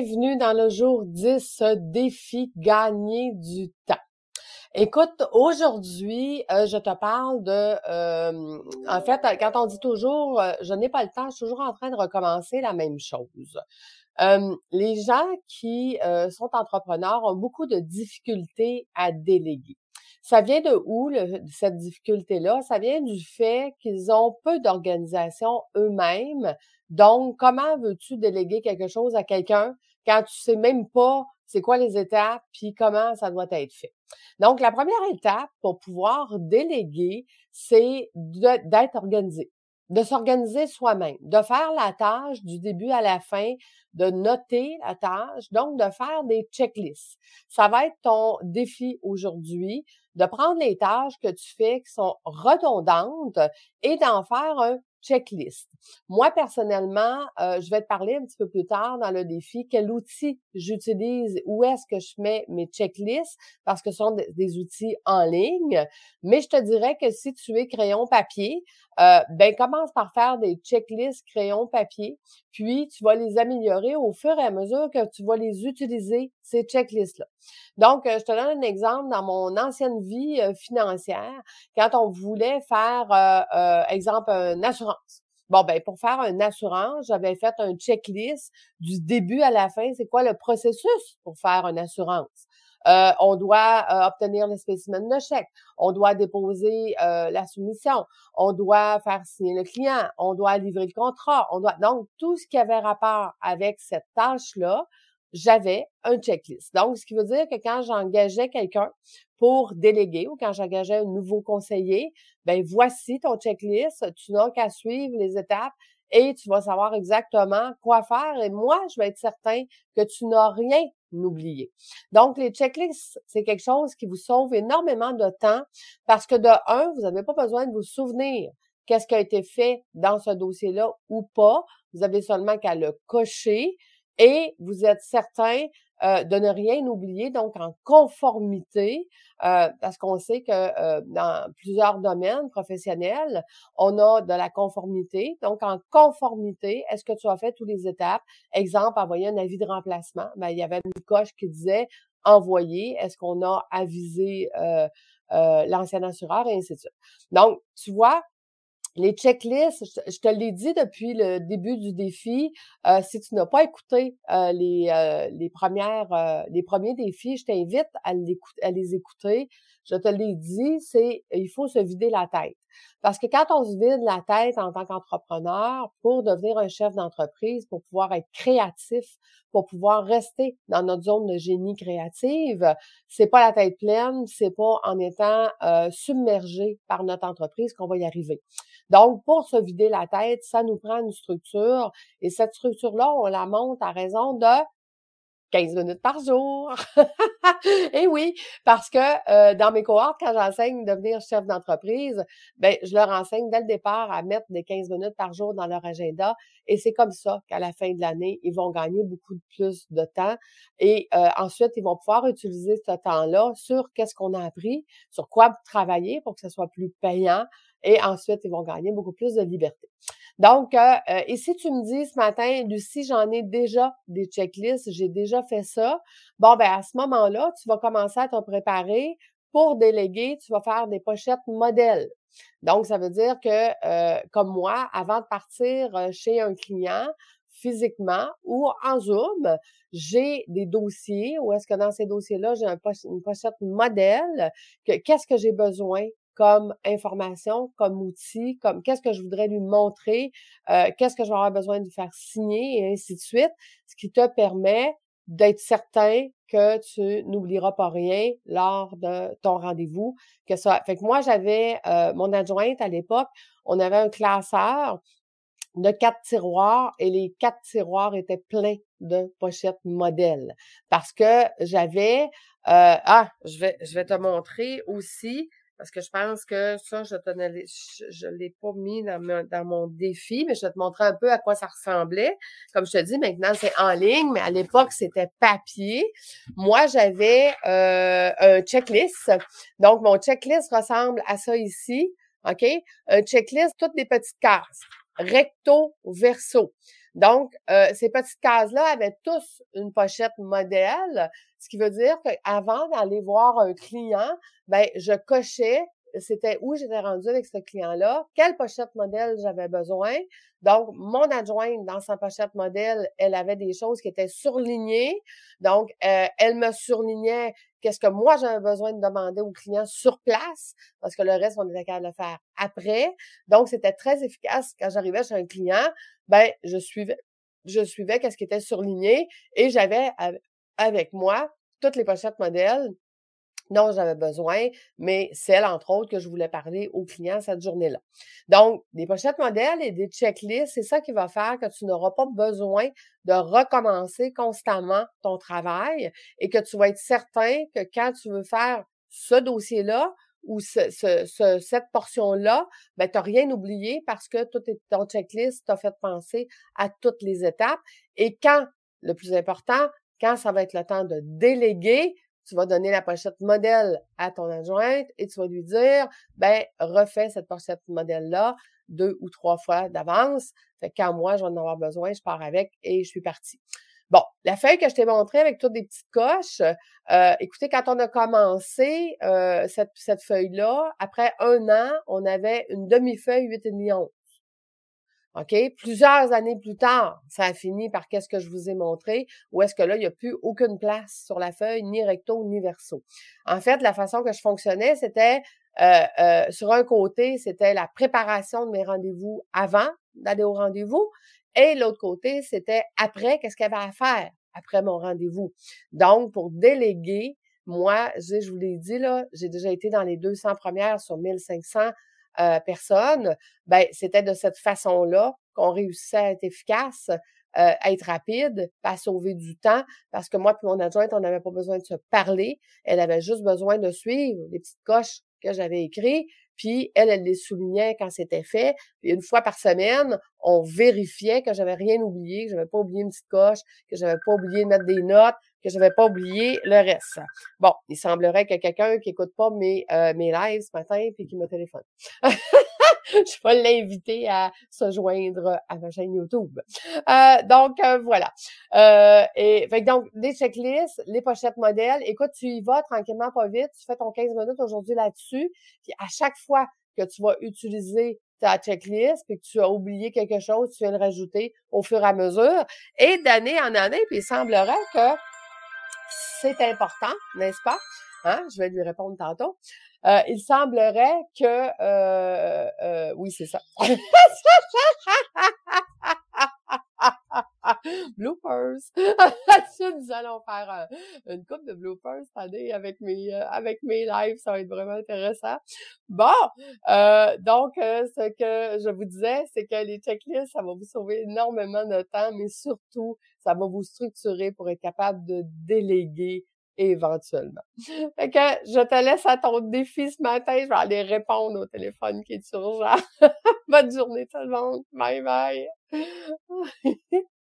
bienvenue dans le jour 10 défi gagner du temps. Écoute, aujourd'hui, euh, je te parle de, euh, en fait, quand on dit toujours, euh, je n'ai pas le temps, je suis toujours en train de recommencer la même chose. les gens qui sont entrepreneurs ont beaucoup de difficultés à déléguer. Ça vient de où cette difficulté-là? Ça vient du fait qu'ils ont peu d'organisation eux-mêmes. Donc, comment veux-tu déléguer quelque chose à quelqu'un quand tu sais même pas c'est quoi les étapes puis comment ça doit être fait? Donc, la première étape pour pouvoir déléguer, c'est d'être organisé de s'organiser soi-même, de faire la tâche du début à la fin, de noter la tâche, donc de faire des checklists. Ça va être ton défi aujourd'hui, de prendre les tâches que tu fais qui sont redondantes et d'en faire un checklist. Moi, personnellement, euh, je vais te parler un petit peu plus tard dans le défi quel outil j'utilise, où est-ce que je mets mes checklists, parce que ce sont des, outils en ligne. Mais je te dirais que si tu es crayon papier, euh, ben commence par faire des checklists crayon papier, puis tu vas les améliorer au fur et à mesure que tu vas les utiliser, ces checklists-là. Donc, euh, je te donne un exemple dans mon ancienne vie financière, quand on voulait faire, exemple, une assurance Bon, ben pour faire une assurance, j'avais fait un checklist du début à la fin. C'est quoi le processus pour faire une assurance? Euh, on doit euh, obtenir le spécimen de chèque, on doit déposer euh, la soumission, on doit faire signer le client, on doit livrer le contrat, on doit donc tout ce qui avait rapport avec cette tâche-là, j'avais un checklist. Donc, ce qui veut dire que quand j'engageais quelqu'un pour déléguer ou quand j'engageais un nouveau conseiller, ben voici ton checklist, tu n'as qu'à suivre les étapes et tu vas savoir exactement quoi faire. Et moi, je vais être certain que tu n'as rien Donc, les checklists, c'est quelque chose qui vous sauve énormément de temps parce que de un, vous n'avez pas besoin de vous souvenir qu'est-ce qui a été fait dans ce dossier-là ou pas. Vous avez seulement qu'à le cocher et vous êtes certain euh, de ne rien oublier, donc en conformité, euh, parce qu'on sait que euh, dans plusieurs domaines professionnels, on a de la conformité. Donc, en conformité, est-ce que tu as fait toutes les étapes? Exemple, envoyer un avis de remplacement. Ben, il y avait une coche qui disait envoyer. Est-ce qu'on a avisé l'ancien assureur? Et ainsi de suite. Donc, tu vois, les checklists, je te l'ai dit depuis le début du défi, euh, si tu n'as pas écouté euh, les, euh, les premières, les premiers défis, je t'invite à, à les écouter. Je te l'ai dit, c'est il faut se vider la tête. Parce que quand on se vide la tête en tant qu'entrepreneur pour devenir un chef d'entreprise, pour pouvoir être créatif, pour pouvoir rester dans notre zone de génie créative, c'est pas la tête pleine, c'est pas en étant submergé par notre entreprise qu'on va y arriver. Donc, pour se vider la tête, ça nous prend une structure et cette structure-là, on la monte à raison de 15 minutes par jour. Et oui, parce que euh, dans mes cohortes, quand j'enseigne devenir chef d'entreprise, ben je leur enseigne dès le départ à mettre des 15 minutes par jour dans leur agenda. Et c'est comme ça qu'à la fin de l'année, ils vont gagner beaucoup plus de temps. Et euh, ensuite, ils vont pouvoir utiliser ce temps-là sur qu'est-ce qu'on a appris, sur quoi travailler pour que ce soit plus payant. Et ensuite, ils vont gagner beaucoup plus de liberté. Donc, euh, euh, et si tu me dis ce matin, Lucie, j'en ai déjà des checklists, j'ai déjà fait ça, bon, ben à ce moment-là, tu vas commencer à te préparer pour déléguer, tu vas faire des pochettes modèles. Donc, ça veut dire que, euh, comme moi, avant de partir chez un client, physiquement ou en Zoom, j'ai des dossiers où est-ce que dans ces dossiers-là, j'ai un une pochette modèle, que qu'est-ce que j'ai besoin comme information, comme outil, comme qu'est-ce que je voudrais lui montrer, euh, qu'est-ce que je vais avoir besoin de faire signer et ainsi de suite, ce qui te permet d'être certain que tu n'oublieras pas rien lors de ton rendez-vous. Que ça. Fait que moi, j'avais euh, mon adjointe à l'époque, on avait un classeur de quatre tiroirs et les quatre tiroirs étaient pleins de pochettes modèles parce que j'avais euh, ah je vais je vais te montrer aussi parce que je pense que ça, je ne je, l'ai pas mis dans, dans, mon défi, mais je vais te montrer un peu à quoi ça ressemblait. Comme je te dis, maintenant, c'est en ligne, mais à l'époque, c'était papier. Moi, j'avais euh, un checklist. Donc, mon checklist ressemble à ça ici. OK? Un checklist, toutes des petites cases. Recto, verso. Donc, euh, ces petites cases-là avaient tous une pochette modèle, ce qui veut dire qu'avant d'aller voir un client, ben, je cochais c'était où j'étais rendue avec ce client-là, quelle pochette modèle j'avais besoin. Donc, mon adjointe, dans sa pochette modèle, elle avait des choses qui étaient surlignées. Donc, euh, elle me surlignait qu'est-ce que moi j'avais besoin de demander au client sur place, parce que le reste, on était capable de le faire après. Donc, c'était très efficace. Quand j'arrivais chez un client, ben, je suivais, je suivais qu'est-ce qui était surligné et j'avais avec moi toutes les pochettes modèles dont j'avais besoin, mais celle, entre autres, que je voulais parler aux clients cette journée-là. Donc, des pochettes modèles et des checklists, c'est ça qui va faire que tu n'auras pas besoin de recommencer constamment ton travail et que tu vas être certain que quand tu veux faire ce dossier-là, ou ce, ce, cette portion-là, ben, tu n'as rien oublié parce que tout est, ton checklist t'a fait penser à toutes les étapes. Et quand, le plus important, quand ça va être le temps de déléguer, tu vas donner la pochette modèle à ton adjointe et tu vas lui dire, ben, refais cette pochette modèle-là deux ou trois fois d'avance. Fait quand moi, je vais en avoir besoin, je pars avec et je suis partie. Bon, la feuille que je t'ai montrée avec toutes des petites coches, euh, écoutez, quand on a commencé euh, cette, cette feuille-là, après un an, on avait une demi-feuille 8,5 11. OK? Plusieurs années plus tard, ça a fini par qu'est-ce que je vous ai montré, ou est-ce que là, il n'y a plus aucune place sur la feuille, ni recto, ni verso. En fait, la façon que je fonctionnais, c'était euh, euh, sur un côté, c'était la préparation de mes rendez-vous avant d'aller au rendez-vous, et l'autre côté, c'était après, qu'est-ce qu'il y avait à faire après mon rendez-vous. Donc, pour déléguer, moi, je vous l'ai dit, là, j'ai déjà été dans les 200 premières sur 1500 euh, personnes, ben c'était de cette façon-là qu'on réussissait à être efficace, euh, à être rapide, à sauver du temps, parce que moi et mon adjointe, on n'avait pas besoin de se parler, elle avait juste besoin de suivre les petites coches que j'avais écrites, puis elle, elle les soulignait quand c'était fait. Puis une fois par semaine, on vérifiait que j'avais rien oublié, que j'avais pas oublié une petite coche, que j'avais pas oublié de mettre des notes, que j'avais pas oublié le reste. Bon, il semblerait qu'il y a quelqu'un qui écoute pas mes, euh, mes lives ce matin puis qui me téléphone. je vais l'inviter à se joindre à ma chaîne YouTube. Euh, donc, euh, voilà. Euh, et fait donc, des checklists, les pochettes modèles. Écoute, tu y vas tranquillement, pas vite. Tu fais ton 15 minutes aujourd'hui là-dessus. Puis à chaque fois que tu vas utiliser ta checklist, puis que tu as oublié quelque chose, tu viens le rajouter au fur et à mesure. Et d'année en année, puis il semblerait que c'est important, n'est-ce pas? Hein? Je vais lui répondre tantôt. Euh, il semblerait que... Euh, euh, oui, c'est ça. bloopers. Nous allons faire une coupe de bloopers année avec mes avec mes lives, ça va être vraiment intéressant. Bon, donc ce que je vous disais, c'est que les checklists, ça va vous sauver énormément de temps, mais surtout, ça va vous structurer pour être capable de déléguer éventuellement. Fait que je te laisse à ton défi ce matin. Je vais aller répondre au téléphone qui est urgent. Bonne journée tout le monde. Bye bye.